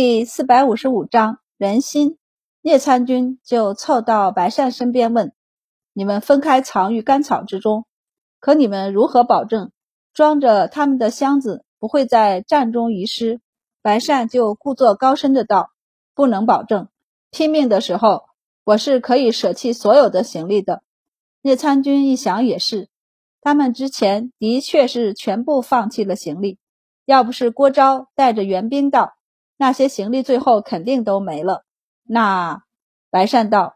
第四百五十五章人心。聂参军就凑到白善身边问：“你们分开藏于干草之中，可你们如何保证装着他们的箱子不会在战中遗失？”白善就故作高深的道：“不能保证。拼命的时候，我是可以舍弃所有的行李的。”聂参军一想也是，他们之前的确是全部放弃了行李，要不是郭昭带着援兵到。那些行李最后肯定都没了。那白善道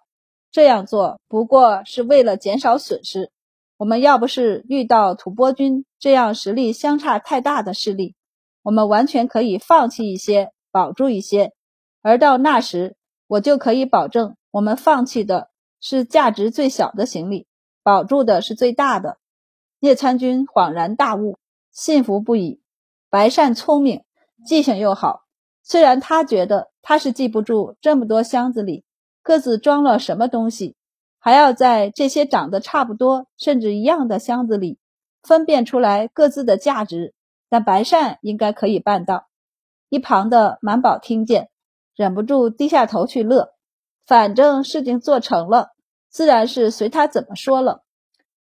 这样做不过是为了减少损失。我们要不是遇到吐蕃军这样实力相差太大的势力，我们完全可以放弃一些，保住一些。而到那时，我就可以保证，我们放弃的是价值最小的行李，保住的是最大的。聂参军恍然大悟，信服不已。白善聪明，记性又好。虽然他觉得他是记不住这么多箱子里各自装了什么东西，还要在这些长得差不多甚至一样的箱子里分辨出来各自的价值，但白善应该可以办到。一旁的满宝听见，忍不住低下头去乐。反正事情做成了，自然是随他怎么说了。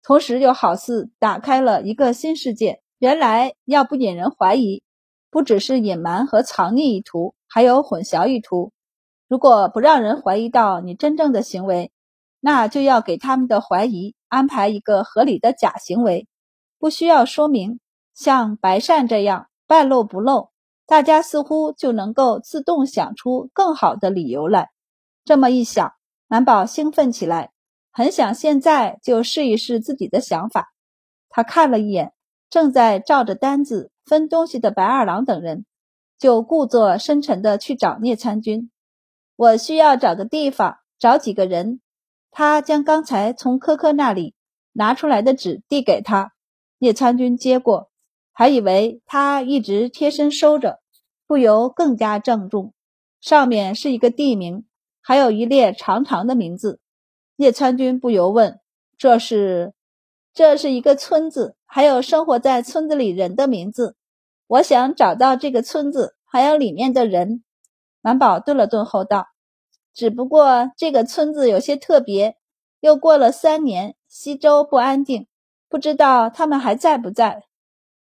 同时又好似打开了一个新世界。原来要不引人怀疑。不只是隐瞒和藏匿意图，还有混淆意图。如果不让人怀疑到你真正的行为，那就要给他们的怀疑安排一个合理的假行为，不需要说明。像白善这样半露不露，大家似乎就能够自动想出更好的理由来。这么一想，满宝兴奋起来，很想现在就试一试自己的想法。他看了一眼正在照着单子。分东西的白二郎等人就故作深沉的去找聂参军。我需要找个地方，找几个人。他将刚才从科科那里拿出来的纸递给他，聂参军接过，还以为他一直贴身收着，不由更加郑重。上面是一个地名，还有一列长长的名字。聂参军不由问：“这是？这是一个村子，还有生活在村子里人的名字。”我想找到这个村子，还有里面的人。满宝顿了顿后道：“只不过这个村子有些特别。又过了三年，西周不安定，不知道他们还在不在。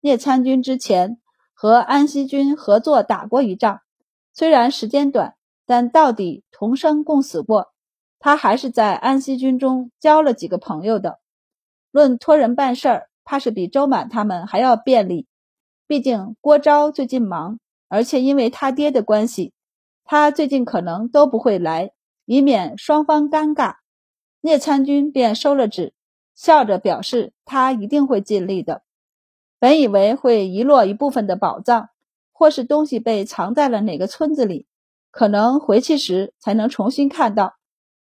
聂参军之前和安西军合作打过一仗，虽然时间短，但到底同生共死过。他还是在安西军中交了几个朋友的。论托人办事儿，怕是比周满他们还要便利。”毕竟郭昭最近忙，而且因为他爹的关系，他最近可能都不会来，以免双方尴尬。聂参军便收了纸，笑着表示他一定会尽力的。本以为会遗落一部分的宝藏，或是东西被藏在了哪个村子里，可能回去时才能重新看到，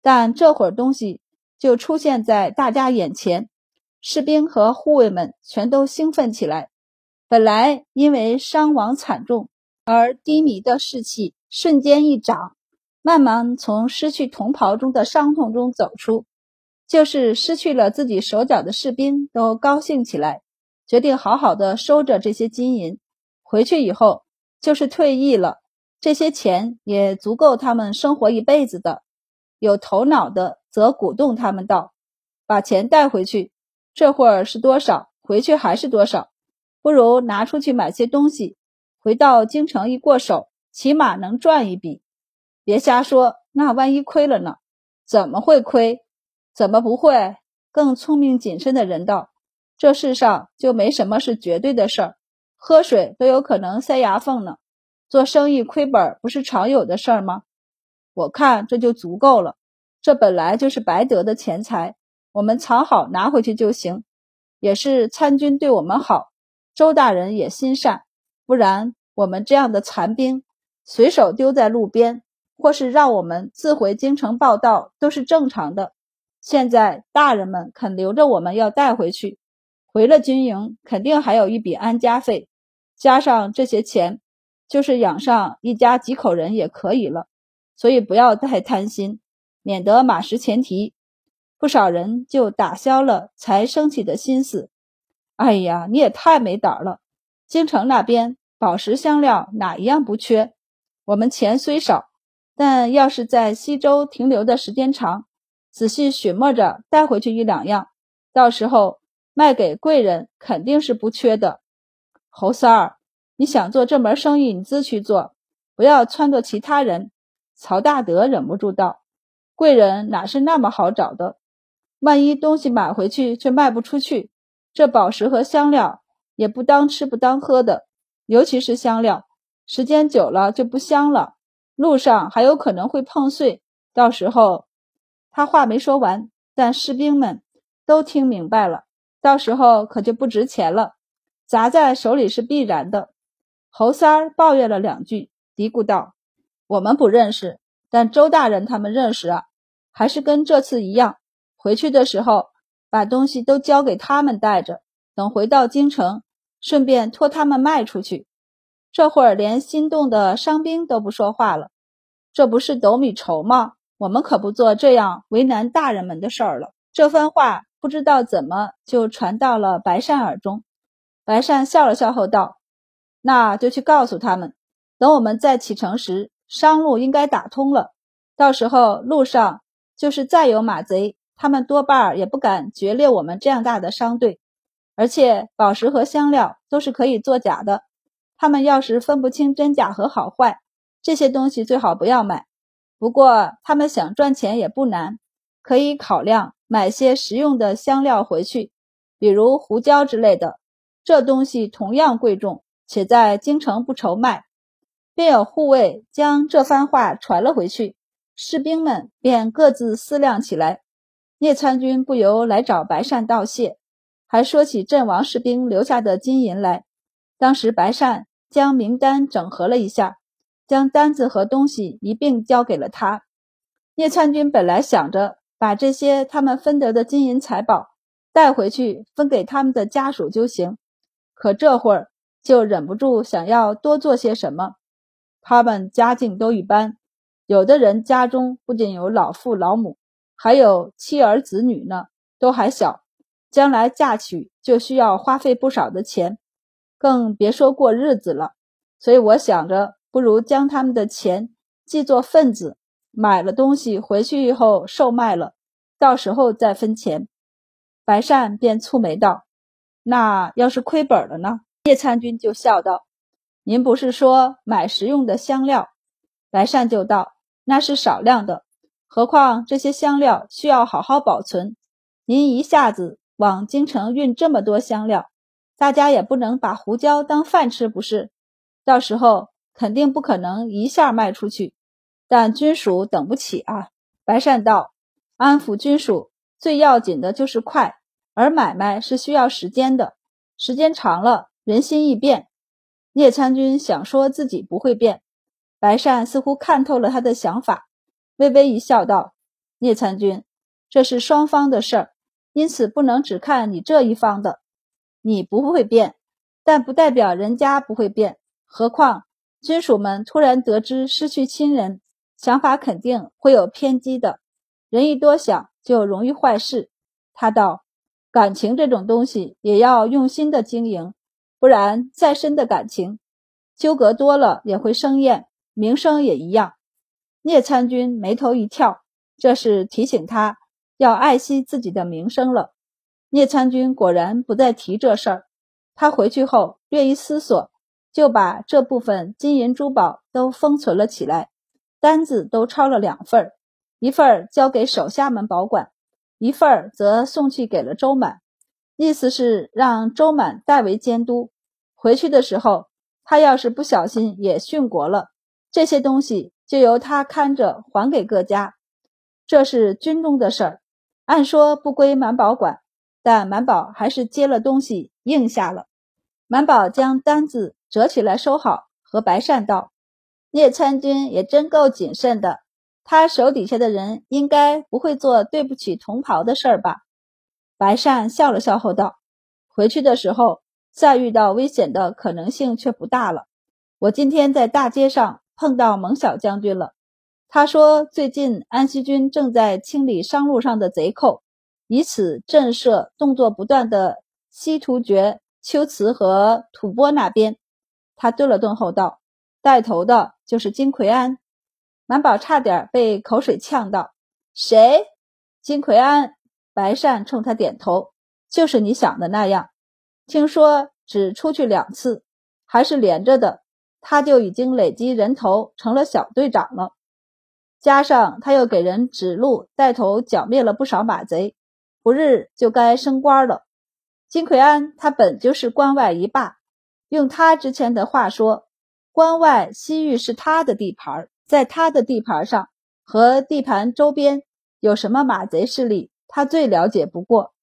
但这会儿东西就出现在大家眼前，士兵和护卫们全都兴奋起来。本来因为伤亡惨重而低迷的士气瞬间一涨，慢慢从失去同袍中的伤痛中走出。就是失去了自己手脚的士兵都高兴起来，决定好好的收着这些金银。回去以后，就是退役了，这些钱也足够他们生活一辈子的。有头脑的则鼓动他们道：“把钱带回去，这会儿是多少，回去还是多少。”不如拿出去买些东西，回到京城一过手，起码能赚一笔。别瞎说，那万一亏了呢？怎么会亏？怎么不会？更聪明谨慎的人道：这世上就没什么是绝对的事儿，喝水都有可能塞牙缝呢。做生意亏本不是常有的事儿吗？我看这就足够了。这本来就是白得的钱财，我们藏好拿回去就行。也是参军对我们好。周大人也心善，不然我们这样的残兵随手丢在路边，或是让我们自回京城报道，都是正常的。现在大人们肯留着我们要带回去，回了军营肯定还有一笔安家费，加上这些钱，就是养上一家几口人也可以了。所以不要太贪心，免得马失前蹄。不少人就打消了才升起的心思。哎呀，你也太没胆了！京城那边宝石香料哪一样不缺？我们钱虽少，但要是在西周停留的时间长，仔细寻摸着带回去一两样，到时候卖给贵人肯定是不缺的。侯三儿，你想做这门生意，你自去做，不要撺掇其他人。曹大德忍不住道：“贵人哪是那么好找的？万一东西买回去却卖不出去，这宝石和香料也不当吃不当喝的，尤其是香料，时间久了就不香了，路上还有可能会碰碎。到时候……”他话没说完，但士兵们都听明白了，到时候可就不值钱了。砸在手里是必然的。侯三儿抱怨了两句，嘀咕道：“我们不认识，但周大人他们认识啊。还是跟这次一样，回去的时候把东西都交给他们带着，等回到京城，顺便托他们卖出去。这会儿连心动的伤兵都不说话了，这不是斗米仇吗？我们可不做这样为难大人们的事儿了。”这番话不知道怎么就传到了白善耳中。白善笑了笑后道：“那就去告诉他们，等我们再启程时，商路应该打通了。到时候路上就是再有马贼，他们多半也不敢决裂我们这样大的商队。而且宝石和香料都是可以作假的，他们要是分不清真假和好坏，这些东西最好不要买。不过他们想赚钱也不难，可以考量买些实用的香料回去，比如胡椒之类的。”这东西同样贵重，且在京城不愁卖，便有护卫将这番话传了回去。士兵们便各自思量起来。聂参军不由来找白善道谢，还说起阵亡士兵留下的金银来。当时白善将名单整合了一下，将单子和东西一并交给了他。聂参军本来想着把这些他们分得的金银财宝带回去分给他们的家属就行。可这会儿就忍不住想要多做些什么。他们家境都一般，有的人家中不仅有老父老母，还有妻儿子女呢，都还小，将来嫁娶就需要花费不少的钱，更别说过日子了。所以我想着，不如将他们的钱记作份子，买了东西回去以后售卖了，到时候再分钱。白善便蹙眉道。那要是亏本了呢？叶参军就笑道：“您不是说买食用的香料？”白善就道：“那是少量的，何况这些香料需要好好保存。您一下子往京城运这么多香料，大家也不能把胡椒当饭吃，不是？到时候肯定不可能一下卖出去。但军属等不起啊！”白善道：“安抚军属最要紧的就是快。”而买卖是需要时间的，时间长了，人心易变。聂参军想说自己不会变，白善似乎看透了他的想法，微微一笑，道：“聂参军，这是双方的事儿，因此不能只看你这一方的。你不会变，但不代表人家不会变。何况军属们突然得知失去亲人，想法肯定会有偏激的。人一多想，就容易坏事。”他道。感情这种东西也要用心的经营，不然再深的感情，纠葛多了也会生厌。名声也一样。聂参军眉头一跳，这是提醒他要爱惜自己的名声了。聂参军果然不再提这事儿。他回去后略一思索，就把这部分金银珠宝都封存了起来，单子都抄了两份，一份交给手下们保管。一份则送去给了周满，意思是让周满代为监督。回去的时候，他要是不小心也殉国了，这些东西就由他看着还给各家。这是军中的事儿，按说不归满宝管，但满宝还是接了东西应下了。满宝将单子折起来收好，和白善道：“聂参军也真够谨慎的。”他手底下的人应该不会做对不起同袍的事儿吧？白善笑了笑后道：“回去的时候再遇到危险的可能性却不大了。我今天在大街上碰到蒙小将军了，他说最近安西军正在清理商路上的贼寇，以此震慑动作不断的西突厥、龟兹和吐蕃那边。”他顿了顿后道：“带头的就是金奎安。满宝差点被口水呛到。谁？金奎安。白善冲他点头，就是你想的那样。听说只出去两次，还是连着的，他就已经累积人头成了小队长了。加上他又给人指路，带头剿灭了不少马贼，不日就该升官了。金奎安他本就是关外一霸，用他之前的话说，关外西域是他的地盘，在他的地盘上和地盘周边有什么马贼势力。他最了解不过，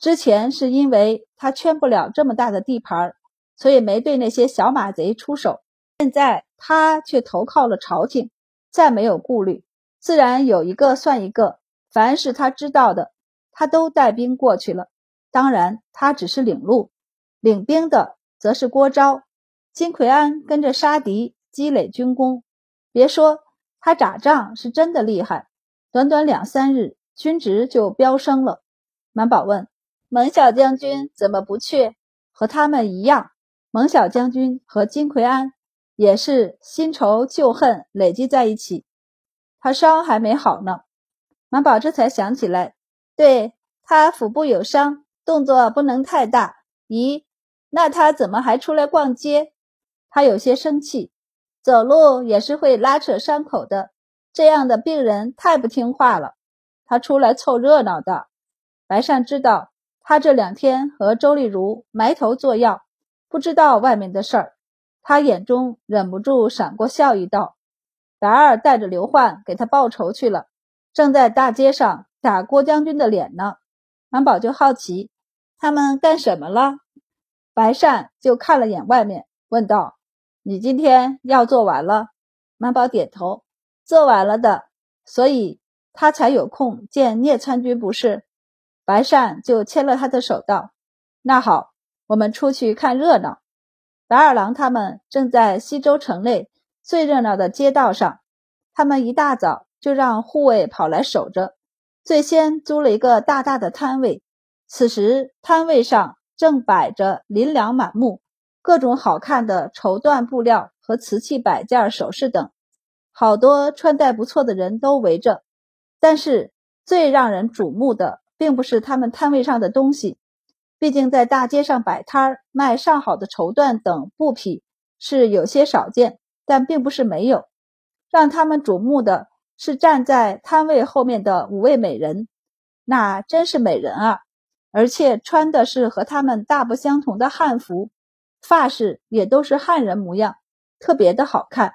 之前是因为他圈不了这么大的地盘，所以没对那些小马贼出手。现在他却投靠了朝廷，再没有顾虑，自然有一个算一个。凡是他知道的，他都带兵过去了。当然，他只是领路，领兵的则是郭昭。金奎安跟着杀敌，积累军功。别说他打仗是真的厉害，短短两三日。军职就飙升了。满宝问：“蒙小将军怎么不去？”和他们一样，蒙小将军和金奎安也是新仇旧恨累积在一起。他伤还没好呢。马宝这才想起来，对他腹部有伤，动作不能太大。咦，那他怎么还出来逛街？他有些生气，走路也是会拉扯伤口的。这样的病人太不听话了。他出来凑热闹的，白善知道他这两天和周丽如埋头做药，不知道外面的事儿。他眼中忍不住闪过笑意，道：“白二带着刘焕给他报仇去了，正在大街上打郭将军的脸呢。”满宝就好奇，他们干什么了？白善就看了眼外面，问道：“你今天要做完了？”满宝点头：“做完了的。”所以。他才有空见聂参军不是？白善就牵了他的手道：“那好，我们出去看热闹。”白二郎他们正在西周城内最热闹的街道上，他们一大早就让护卫跑来守着，最先租了一个大大的摊位。此时摊位上正摆着琳琅满目、各种好看的绸缎布料和瓷器摆件、首饰等，好多穿戴不错的人都围着。但是最让人瞩目的，并不是他们摊位上的东西，毕竟在大街上摆摊儿卖上好的绸缎等布匹是有些少见，但并不是没有。让他们瞩目的是站在摊位后面的五位美人，那真是美人啊！而且穿的是和他们大不相同的汉服，发饰也都是汉人模样，特别的好看。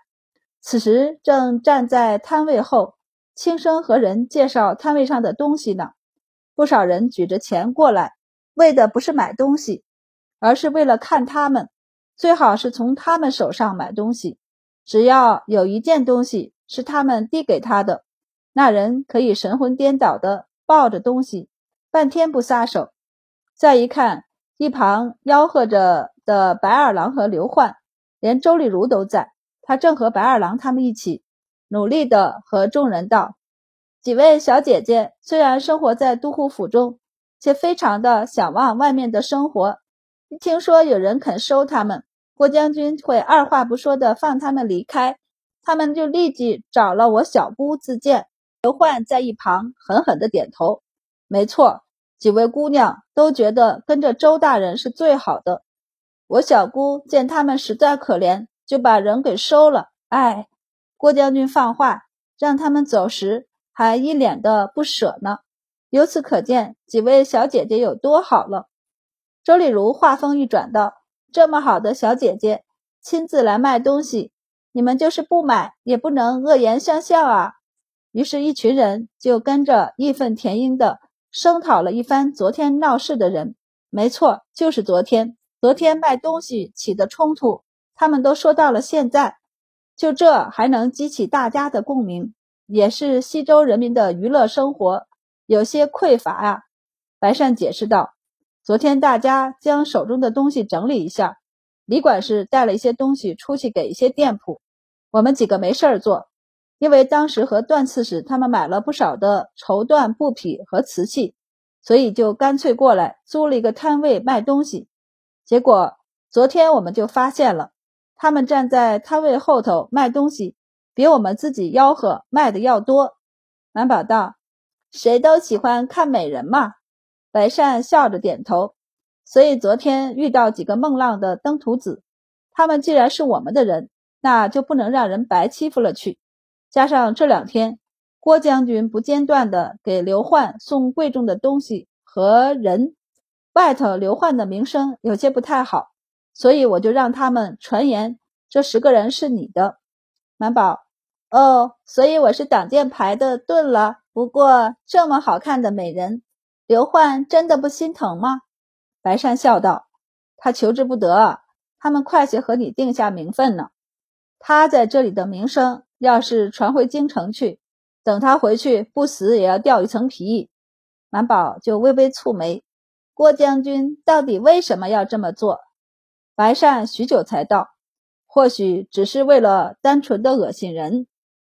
此时正站在摊位后。轻声和人介绍摊位上的东西呢，不少人举着钱过来，为的不是买东西，而是为了看他们，最好是从他们手上买东西。只要有一件东西是他们递给他的，那人可以神魂颠倒的抱着东西，半天不撒手。再一看，一旁吆喝着的白二郎和刘焕，连周丽如都在，他正和白二郎他们一起。努力的和众人道：“几位小姐姐虽然生活在都护府中，却非常的想望外面的生活。一听说有人肯收他们，郭将军会二话不说的放他们离开，他们就立即找了我小姑自荐。”刘焕在一旁狠狠的点头：“没错，几位姑娘都觉得跟着周大人是最好的。我小姑见他们实在可怜，就把人给收了。哎。”郭将军放话，让他们走时还一脸的不舍呢。由此可见，几位小姐姐有多好了。周丽如话锋一转道：“这么好的小姐姐亲自来卖东西，你们就是不买，也不能恶言相向啊。”于是，一群人就跟着义愤填膺的声讨了一番昨天闹事的人。没错，就是昨天。昨天卖东西起的冲突，他们都说到了现在。就这还能激起大家的共鸣，也是西周人民的娱乐生活有些匮乏啊。白善解释道：“昨天大家将手中的东西整理一下，李管事带了一些东西出去给一些店铺，我们几个没事儿做，因为当时和段刺史他们买了不少的绸缎布匹和瓷器，所以就干脆过来租了一个摊位卖东西。结果昨天我们就发现了。”他们站在摊位后头卖东西，比我们自己吆喝卖的要多。满宝道：“谁都喜欢看美人嘛。”白善笑着点头。所以昨天遇到几个孟浪的登徒子，他们既然是我们的人，那就不能让人白欺负了去。加上这两天郭将军不间断的给刘焕送贵重的东西和人，外头刘焕的名声有些不太好，所以我就让他们传言这十个人是你的。满宝，哦，所以我是挡箭牌的盾了。不过这么好看的美人，刘焕真的不心疼吗？白善笑道：“他求之不得，他们快些和你定下名分呢。他在这里的名声，要是传回京城去，等他回去不死也要掉一层皮。”满宝就微微蹙眉：“郭将军到底为什么要这么做？”白善许久才道：“或许只是为了单纯的恶心人。”